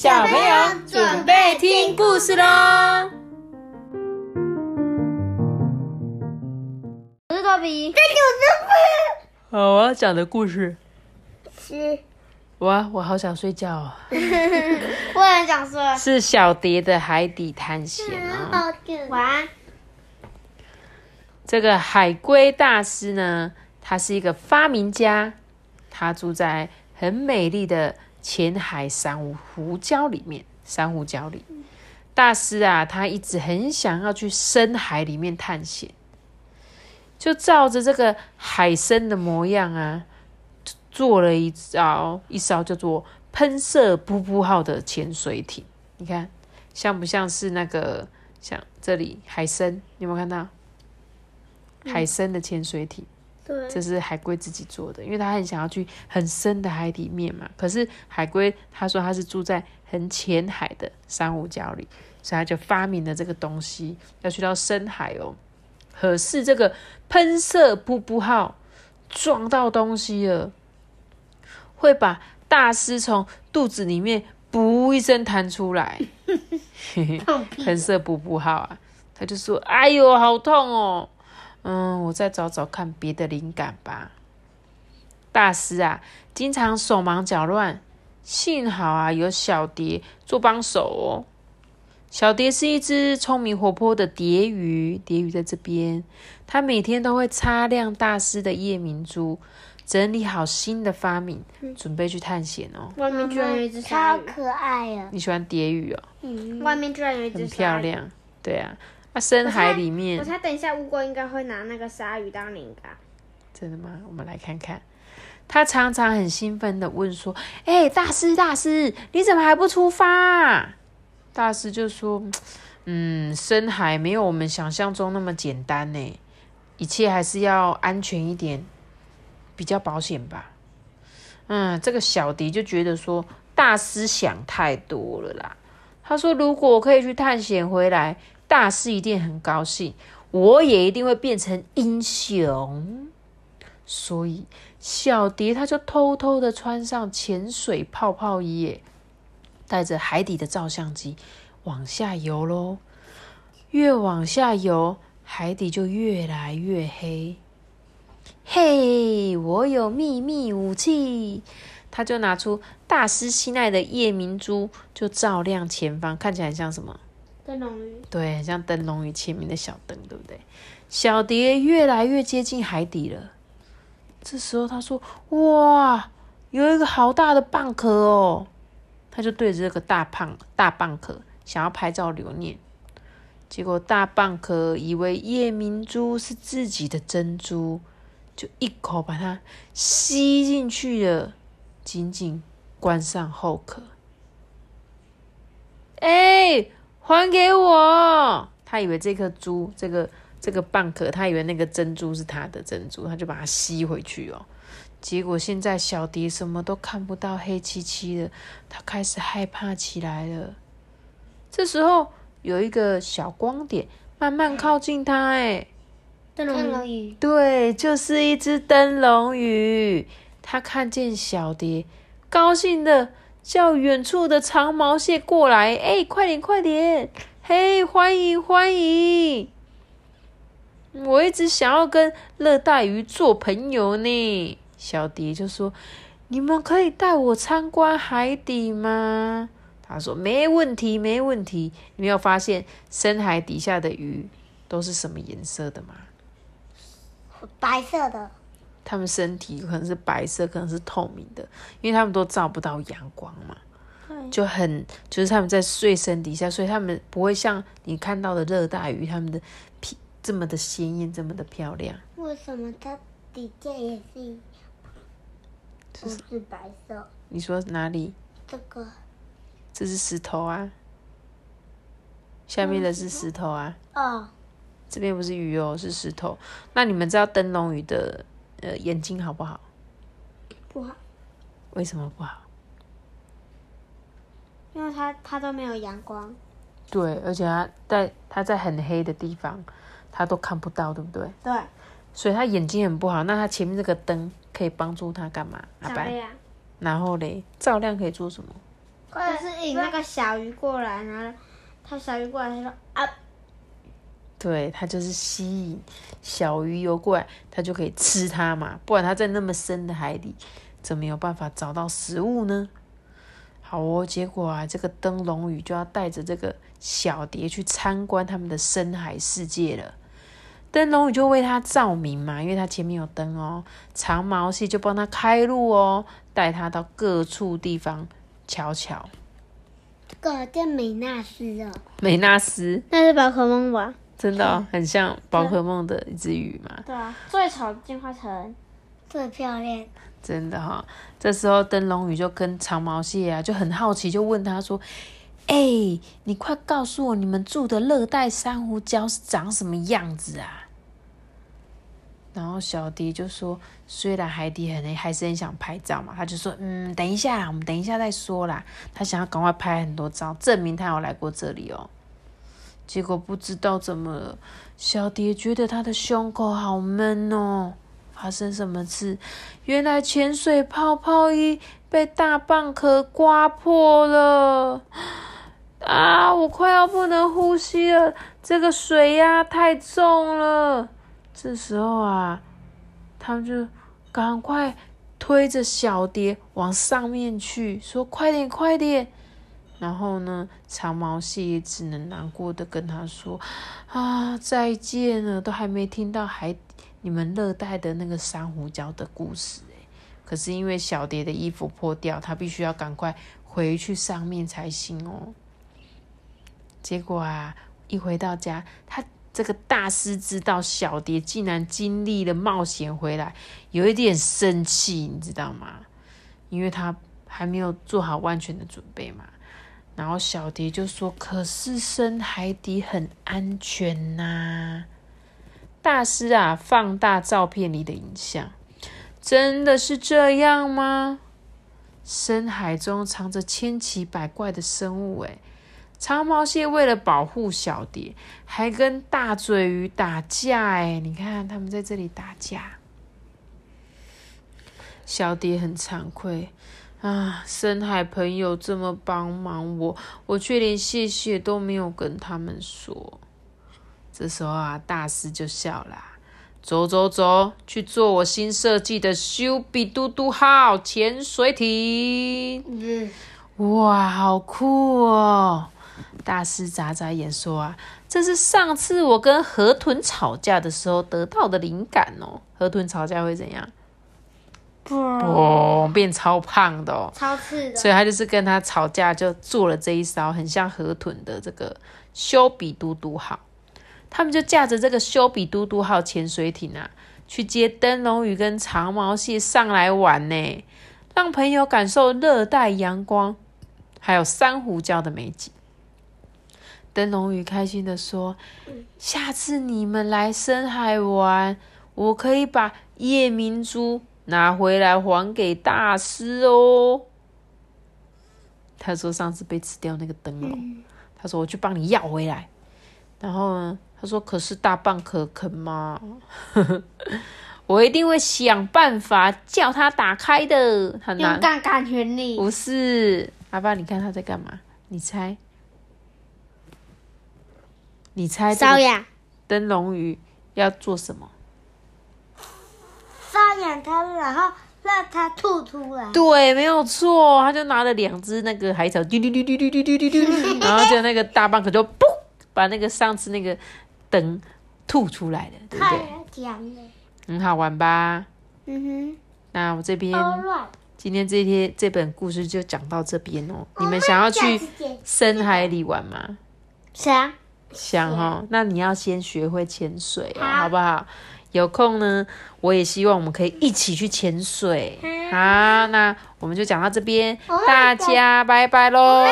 小朋友准备听故事喽！我是托比，好，我要讲的故事，是，哇，我好想睡觉哦。我很想睡。是小蝶的海底探险哦。好晚安。这个海龟大师呢，他是一个发明家，他住在很美丽的浅海珊瑚礁里面。珊瑚礁里，大师啊，他一直很想要去深海里面探险，就照着这个海参的模样啊，做了一艘一艘叫做“喷射噗噗号”的潜水艇。你看，像不像是那个像这里海参？你有没有看到？海参的潜水艇，对，这是海龟自己做的，因为他很想要去很深的海底面嘛。可是海龟他说他是住在很浅海的珊瑚礁里，所以他就发明了这个东西，要去到深海哦。可是这个喷射噗噗号撞到东西了，会把大师从肚子里面“噗”一声弹出来。喷射噗噗号啊，他就说：“哎呦，好痛哦！”嗯，我再找找看别的灵感吧。大师啊，经常手忙脚乱，幸好啊有小蝶做帮手哦。小蝶是一只聪明活泼的蝶鱼，蝶鱼在这边，它每天都会擦亮大师的夜明珠，整理好新的发明，准备去探险哦。外面居然有一只超可爱啊！你喜欢蝶鱼哦？嗯，外面居然有一只很。漂亮，对啊。那深海里面我面猜等一下乌龟应该会拿那个鲨鱼当灵感。真的吗？我们来看看。他常常很兴奋的问说：“哎、大师，大师，你怎么还不出发、啊？”大师就说：“嗯，深海没有我们想象中那么简单呢，一切还是要安全一点，比较保险吧。”嗯，这个小迪就觉得说大师想太多了啦。他说：“如果我可以去探险回来，大师一定很高兴，我也一定会变成英雄。”所以小蝶它就偷偷的穿上潜水泡泡衣，带着海底的照相机往下游喽。越往下游，海底就越来越黑。嘿，我有秘密武器！他就拿出大师心爱的夜明珠，就照亮前方，看起来很像什么？灯笼鱼，对，像灯笼鱼前面的小灯，对不对？小蝶越来越接近海底了。这时候他说：“哇，有一个好大的蚌壳哦！”他就对着这个大胖大蚌壳想要拍照留念。结果大蚌壳以为夜明珠是自己的珍珠，就一口把它吸进去了，紧紧关上后壳。哎、还给我！他以为这颗珠，这个这个蚌壳，他以为那个珍珠是他的珍珠，他就把它吸回去哦。结果现在小蝶什么都看不到，黑漆漆的，他开始害怕起来了。这时候有一个小光点慢慢靠近他，哎，灯看笼鱼，对，就是一只灯笼鱼。他看见小蝶，高兴的叫远处的长毛蟹过来，哎，快点，快点！嘿，欢迎，欢迎！我一直想要跟热带鱼做朋友呢。小蝶就说：“你们可以带我参观海底吗？”他说：“没问题，没问题。”你没有发现深海底下的鱼都是什么颜色的吗？白色的，它们身体可能是白色，可能是透明的，因为他们都照不到阳光嘛，就很就是他们在睡身底下，所以他们不会像你看到的热带鱼，他们的皮这么的鲜艳，这么的漂亮。为什么它底下也是不是白色？你说哪里？这个这是石头啊，下面的是石头啊，哦，这边不是鱼哦，是石头。那你们知道灯笼鱼的呃眼睛好不好？不好，为什么不好？因为它它都没有阳光。对，而且它在它在很黑的地方，它都看不到，对不对？对，所以他眼睛很不好。那他前面这个灯可以帮助他干嘛？阿白，然后嘞，照亮可以做什么？快就是引那个小鱼过来，然后它小鱼过来，它说啊，对，它就是吸引小鱼游过来，它就可以吃它嘛。不然它在那么深的海里，怎么有办法找到食物呢？好哦，结果啊，这个灯笼鱼就要带着这个小蝶去参观他们的深海世界了。灯笼鱼就为它照明嘛，因为它前面有灯哦。长毛蟹就帮它开路哦，带它到各处地方瞧瞧。这个叫美纳斯哦，美纳斯那是宝可梦吧？真的、哦、很像宝可梦的一只鱼嘛。对啊，最丑的进化成最漂亮。真的哈、这时候灯笼鱼就跟长毛蟹啊就很好奇，就问他说：“哎、你快告诉我，你们住的热带珊瑚礁是长什么样子啊？”然后小迪就说：“虽然海底很黑，还是很想拍照嘛。”他就说：“嗯，等一下啦，我们等一下再说啦。”他想要赶快拍很多照，证明他有来过这里哦。结果不知道怎么了，小蝶觉得她的胸口好闷哦。发生什么事？原来潜水泡泡衣被大蚌壳刮破了！啊，我快要不能呼吸了，这个水压太重了。这时候啊，他们就赶快推着小蝶往上面去，说：“快点，快点！”然后呢，长毛蟹也只能难过的跟他说：“啊，再见了，都还没听到海你们热带的那个珊瑚礁的故事。可是因为小蝶的衣服破掉，他必须要赶快回去上面才行哦。结果啊，一回到家，他这个大师知道小蝶竟然经历了冒险回来，有一点生气，你知道吗？因为他还没有做好万全的准备嘛。然后小蝶就说：“可是深海底很安全呐、大师啊，放大照片里的影像，真的是这样吗？深海中藏着千奇百怪的生物，诶，长毛蟹为了保护小蝶，还跟大嘴鱼打架，诶，你看他们在这里打架。小蝶很惭愧啊，深海朋友这么帮忙我，我却连谢谢都没有跟他们说。这时候啊，大师就笑啦、走走走，去做我新设计的修比嘟嘟号潜水艇。嗯，哇，好酷哦！大师眨眨眼说啊，这是上次我跟河豚吵架的时候得到的灵感哦。河豚吵架会怎样？哦，变超胖的哦。超刺的，所以他就是跟他吵架，就做了这一艘很像河豚的这个修比嘟嘟号。他们就驾着这个修比嘟嘟号潜水艇啊，去接灯笼鱼跟长毛蟹上来玩呢，让朋友感受热带阳光还有珊瑚礁的美景。灯笼鱼开心的说：“下次你们来深海玩，我可以把夜明珠拿回来还给大师哦。”他说上次被吃掉那个灯笼，他说我去帮你要回来。然后呢，他说可是大蚌壳肯吗？我一定会想办法叫他打开的。他拿用杠杆原理，不是阿爸，你看他在干嘛？你猜？你猜这个瘙痒，灯笼鱼要做什么？瘙痒它，然后让它吐出来。对，没有错，他就拿了两只那个海草，嘟嘟嘟嘟嘟嘟嘟 然后就那个大蚌壳就噗，把那个上次那个灯吐出来了，对不太对？很好玩吧？嗯哼那我这边。今天这天这本故事就讲到这边哦。你们想要去深海里玩吗？想想哈，那你要先学会潜水哦，好好不好？有空呢，我也希望我们可以一起去潜水。好，那我们就讲到这边，大家拜拜喽。